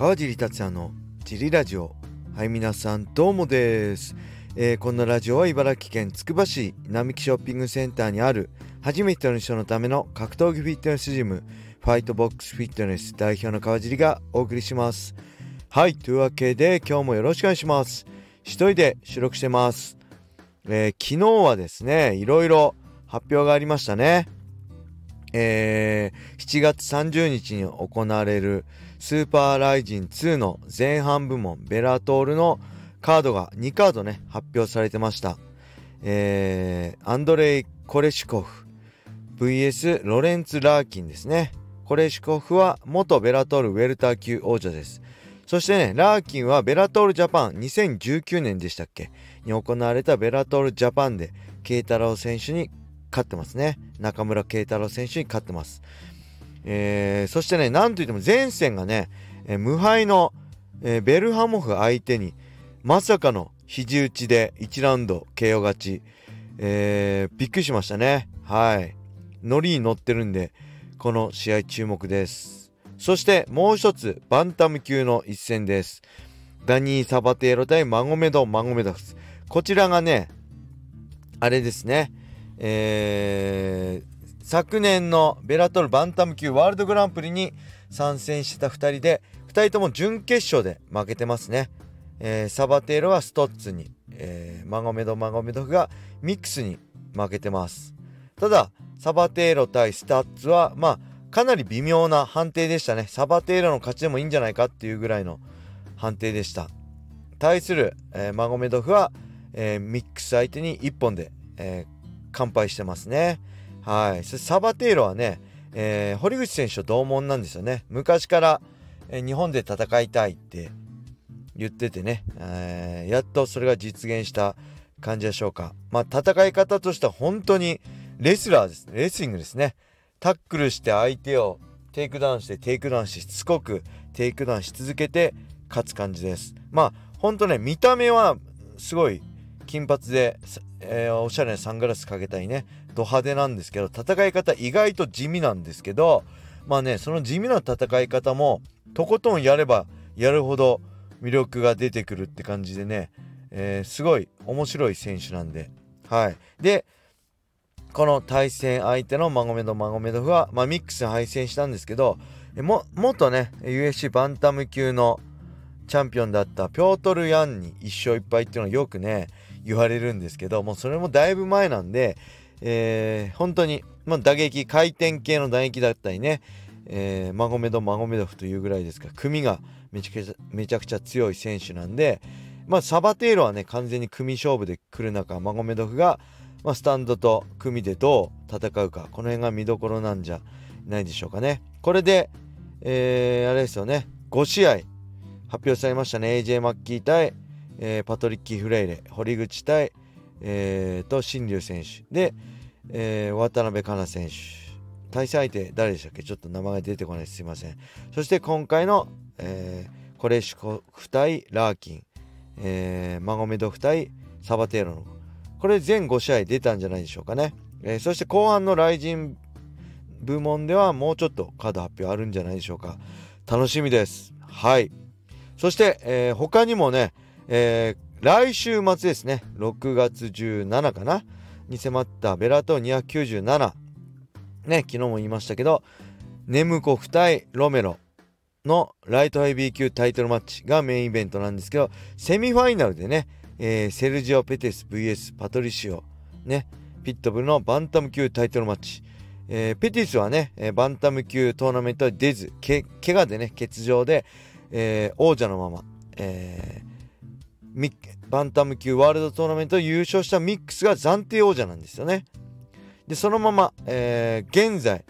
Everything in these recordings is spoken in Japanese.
川尻達也のジリラジオ。はい皆さんどうもです、えー、このラジオは茨城県つくば市並木ショッピングセンターにある初めての人のための格闘技フィットネスジムファイトボックスフィットネス代表の川尻がお送りします。はいというわけで今日もよろしくお願いします。一人で収録してます、えー、昨日はですねいろいろ発表がありましたね。えー、7月30日に行われるスーパーライジン2の前半部門ベラトールのカードが2カードね発表されてました、えー、アンドレイ・コレシコフ。VS ロレンツ・ラーキンですね。コレシコフは元ベラトールウェルター級王者です。そしてねラーキンはベラトールジャパン2019年でしたっけ？に行われたベラトールジャパンで慶太郎選手に勝ってますね。中村慶太郎選手に勝ってます。えー、そしてね、なんといっても前線がね、えー、無敗の、えー、ベルハモフ相手に、まさかの肘打ちで1ラウンド KO 勝ち、えー、びっくりしましたね。はい。ノリに乗ってるんで、この試合注目です。そしてもう一つ、バンタム級の一戦です。ダニー・サバテーロ対マゴメド・マゴメドフっす。こちらがね、あれですね、えー、昨年のベラトルバンタム級ワールドグランプリに参戦してた2人で2人とも準決勝で負けてますね、えー、サバテーロはストッツに、えー、マゴメドマゴメドフがミックスに負けてます。ただサバテーロ対ストッツはまあかなり微妙な判定でしたね。サバテーロの勝ちでもいいんじゃないかっていうぐらいの判定でした。対する、えー、マゴメドフは、えー、ミックス相手に1本で、えー、完敗してますね。はい。サバテーロはね、えー、堀口選手と同門なんですよね。昔から、えー、日本で戦いたいって言っててね、えー、やっとそれが実現した感じでしょうか。まあ、戦い方としては本当にレスラーです。レスリングですね。タックルして相手をテイクダウンしてテイクダウンしてしつこくテイクダウンし続けて勝つ感じです。まあ、ほんとね、見た目はすごい金髪で、えー、おしゃれなサングラスかけたりね、ド派手なんですけど戦い方意外と地味なんですけどまあねその地味な戦い方もとことんやればやるほど魅力が出てくるって感じでね、えー、すごい面白い選手なんで。はい。でこの対戦相手のマゴメド・マゴメドフは、まあ、ミックスに敗戦したんですけども元ね UFC バンタム級のチャンピオンだったピョートル・ヤンに1勝1敗っていうのをよくね言われるんですけどもうそれもだいぶ前なんでえー、本当に、まあ、打撃回転系の打撃だったりね、えー、マゴメドマゴメドフというぐらいですから組がめちゃくちゃめちゃくちゃ強い選手なんで、まあ、サバテーロはね完全に組勝負で来る中マゴメドフが、まあ、スタンドと組でどう戦うかこの辺が見どころなんじゃないでしょうかね。これで、えー、あれですよね5試合発表されましたね。AJ マッキー対、えー、パトリッキー・フレイレ堀口対えー、と新竜選手。で、えー、渡辺香奈選手。対戦相手誰でしたっけ？ちょっと名前が出てこないす。いません。そして今回の、えー、コレシコフ対ラーキン、えー、マゴメドフ対サバテーロのこれ全5試合出たんじゃないでしょうかね、えー、そして後半のライジン部門ではもうちょっとカード発表あるんじゃないでしょうか。楽しみです。はい。そして、えー、他にもね、えー、来週末ですね、6月17かな、に迫ったベラトー297。ね、昨日も言いましたけど、ネムコフ対ロメロのライトヘビー級タイトルマッチがメインイベントなんですけど、セミファイナルでね、えー、セルジオ・ペテス VS パトリシオ、ね、ピットブルのバンタム級タイトルマッチ。えー、ペティスはね、えー、バンタム級トーナメントは出ず、け怪我でね、欠場で、えー、王者のまま、えーバンタム級ワールドトーナメント優勝したミックスが暫定王者なんですよね。で、そのまま、えー、現在、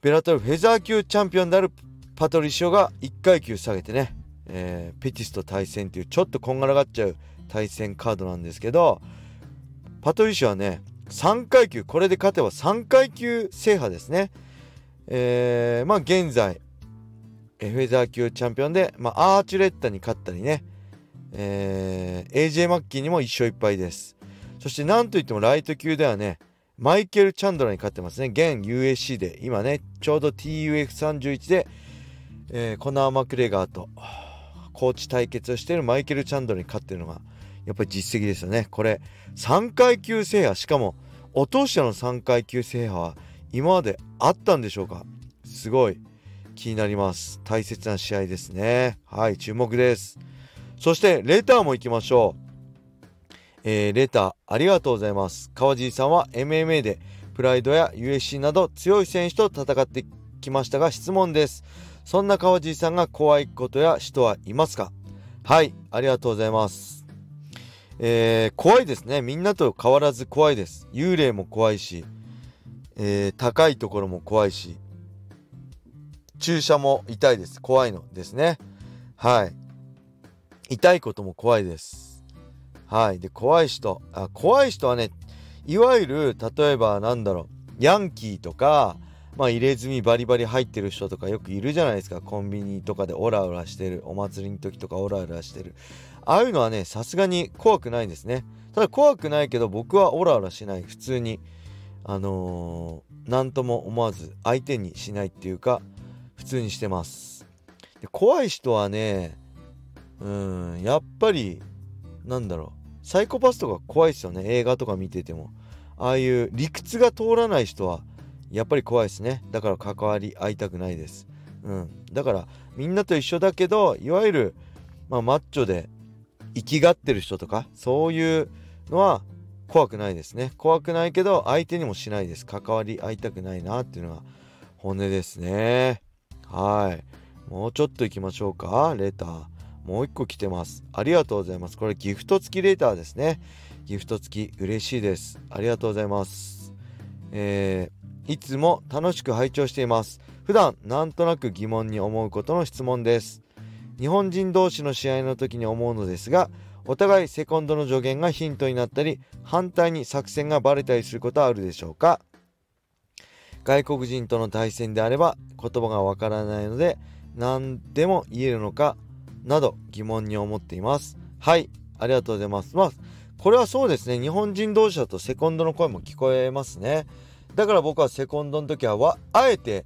ベラトルフェザー級チャンピオンであるパトリシオが1階級下げてね、えー、ペティスと対戦っていうちょっとこんがらがっちゃう対戦カードなんですけど、パトリシオはね、3階級、これで勝てば3階級制覇ですね。えー、まあ現在、フェザー級チャンピオンで、まあ、アーチュレッタに勝ったりね、えー、AJ マッキーにも1勝1敗です。そしてなんといってもライト級ではね、マイケル・チャンドラに勝ってますね。現 USC で、今ね、ちょうど TUF31 で、えー、コナー・マクレガーとコーチ対決をしているマイケル・チャンドルに勝ってるのがやっぱり実績ですよね。これ3階級制覇。しかもお通しの3階級制覇は今まであったんでしょうか。すごい気になります。大切な試合ですね。はい注目です。そしてレターも行きましょう。えー、レターありがとうございます。川尻さんは MMA でプライドや USC など強い選手と戦ってきましたが質問です。そんな川尻さんが怖いことや人はいますか？はいありがとうございます。えー、怖いですね。みんなと変わらず怖いです。幽霊も怖いし、えー、高いところも怖いし注射も痛いです。怖いのですね。はい。痛いことも怖いです。はい。で怖い人。あ怖い人はねいわゆる例えばなんだろうヤンキーとかまあ入れ墨バリバリ入ってる人とかよくいるじゃないですか。コンビニとかでオラオラしてる。お祭りの時とかオラオラしてる。ああいうのはねさすがに怖くないんですね。ただ怖くないけど僕はオラオラしない。普通にあのー、何とも思わず相手にしないっていうか普通にしてます。で怖い人はねうん。やっぱりなんだろう。サイコパスとか怖いですよね。映画とか見てても。ああいう理屈が通らない人はやっぱり怖いですね。だから関わり合いたくないです。うん。だからみんなと一緒だけどいわゆる、まあ、マッチョで生きがってる人とかそういうのは怖くないですね。怖くないけど相手にもしないです。関わり合いたくないなっていうのが本音ですね。はい。もうちょっと行きましょうか。レター。もう一個来てます。ありがとうございます。これギフト付きレターですね。ギフト付き嬉しいです。ありがとうございます。えー、いつも楽しく拝聴しています。普段なんとなく疑問に思うことの質問です。日本人同士の試合の時に思うのですがお互いセコンドの助言がヒントになったり反対に作戦がバレたりすることはあるでしょうか。外国人との対戦であれば言葉がわからないので何でも言えるのかなど疑問に思っています。はいありがとうございます。まあこれはそうですね。日本人同士だとセコンドの声も聞こえますね。だから僕はセコンドの時はあえて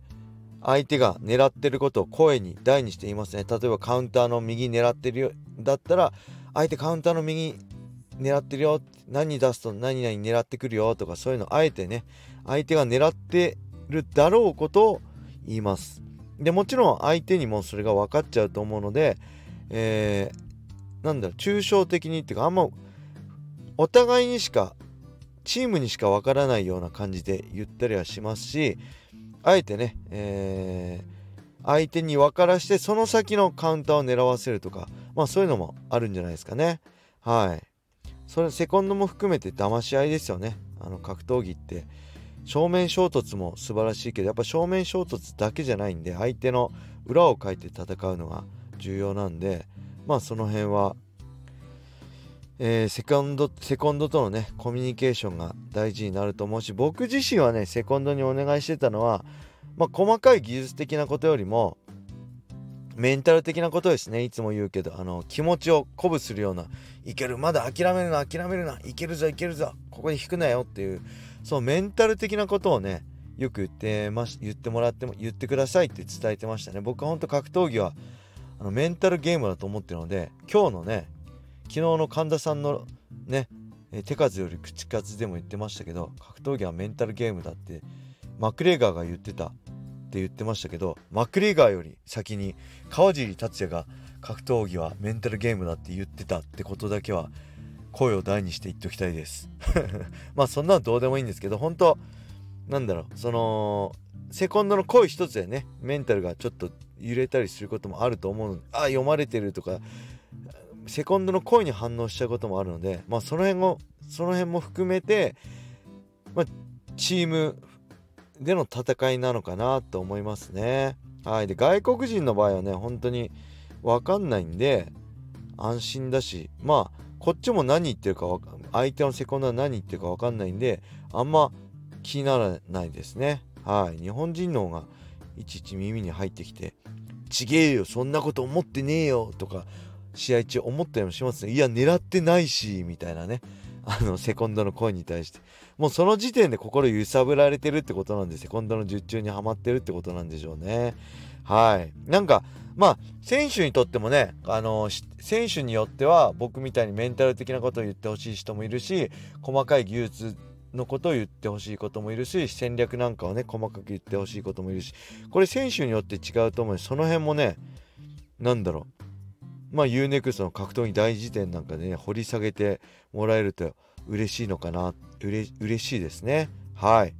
相手が狙ってることを声に大にして言いますね。例えばカウンターの右狙ってるよだったら相手カウンターの右狙ってるよ。何出すと何々狙ってくるよとかそういうのあえてね相手が狙ってるだろうことを言います。でもちろん相手にもそれが分かっちゃうと思うので、えー、なんだろう抽象的にっていうかあんまお互いにしかチームにしか分からないような感じで言ったりはしますしあえてね、えー、相手に分からしてその先のカウンターを狙わせるとかまあそういうのもあるんじゃないですかね。はい。それセコンドも含めて騙し合いですよね。あの格闘技って。正面衝突も素晴らしいけどやっぱ正面衝突だけじゃないんで相手の裏をかいて戦うのが重要なんでまあその辺はえー、セコンドセコンドとのねコミュニケーションが大事になると思うし僕自身はねセコンドにお願いしてたのは、まあ、細かい技術的なことよりもメンタル的なことですね。いつも言うけどあの気持ちを鼓舞するようないけるまだ諦めるな諦めるないけるぞいけるぞここに引くなよっていうそうメンタル的なことをねよく言ってまし言ってもらっても言ってくださいって伝えてましたね。僕は本当格闘技はあのメンタルゲームだと思ってるので今日のね昨日の神田さんのね手数より口数でも言ってましたけど格闘技はメンタルゲームだってマクレーガーが言ってたって言ってましたけどマクレーガーより先に川尻達也が格闘技はメンタルゲームだって言ってたってことだけは声を大にして言っておきたいです。まあそんなのどうでもいいんですけど本当なんだろうそのセコンドの声一つでねメンタルがちょっと揺れたりすることもあると思うあ読まれてるとかセコンドの声に反応しちゃうこともあるので、まあ、その辺をその辺も含めて、まあ、チームでの戦いなのかなと思いますね。はい、で外国人の場合はね本当に分かんないんで安心だしまあこっちも何言ってるか相手のセコンドは何言ってるか分かんないんであんま気にならないですね。はい、日本人の方がいちいち耳に入ってきて「ちげえよそんなこと思ってねえよ」とか試合中思ったりもしますねいや狙ってないしみたいなね。あのセコンドの声に対して。もうその時点で心揺さぶられてるってことなんでセコンドの術中にはまってるってことなんでしょうね。はい。なんかまあ選手にとってもねあの選手によっては僕みたいにメンタル的なことを言ってほしい人もいるし細かい技術のことを言ってほしいこともいるし戦略なんかをね細かく言ってほしいこともいるしこれ選手によって違うと思うしその辺もね何だろう。まあ UNEXT の格闘技大辞典なんかでね掘り下げてもらえると嬉しいのかな。うれ嬉しいですね。はい。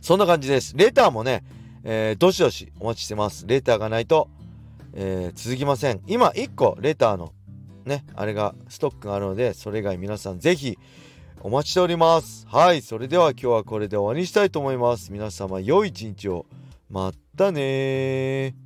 そんな感じです。レターもね、えー、どしどしお待ちしてます。レターがないと、えー、続きません。今1個レターのねあれがストックがあるのでそれ以外皆さんぜひお待ちしております。はいそれでは今日はこれで終わりにしたいと思います。皆様良い一日を。またね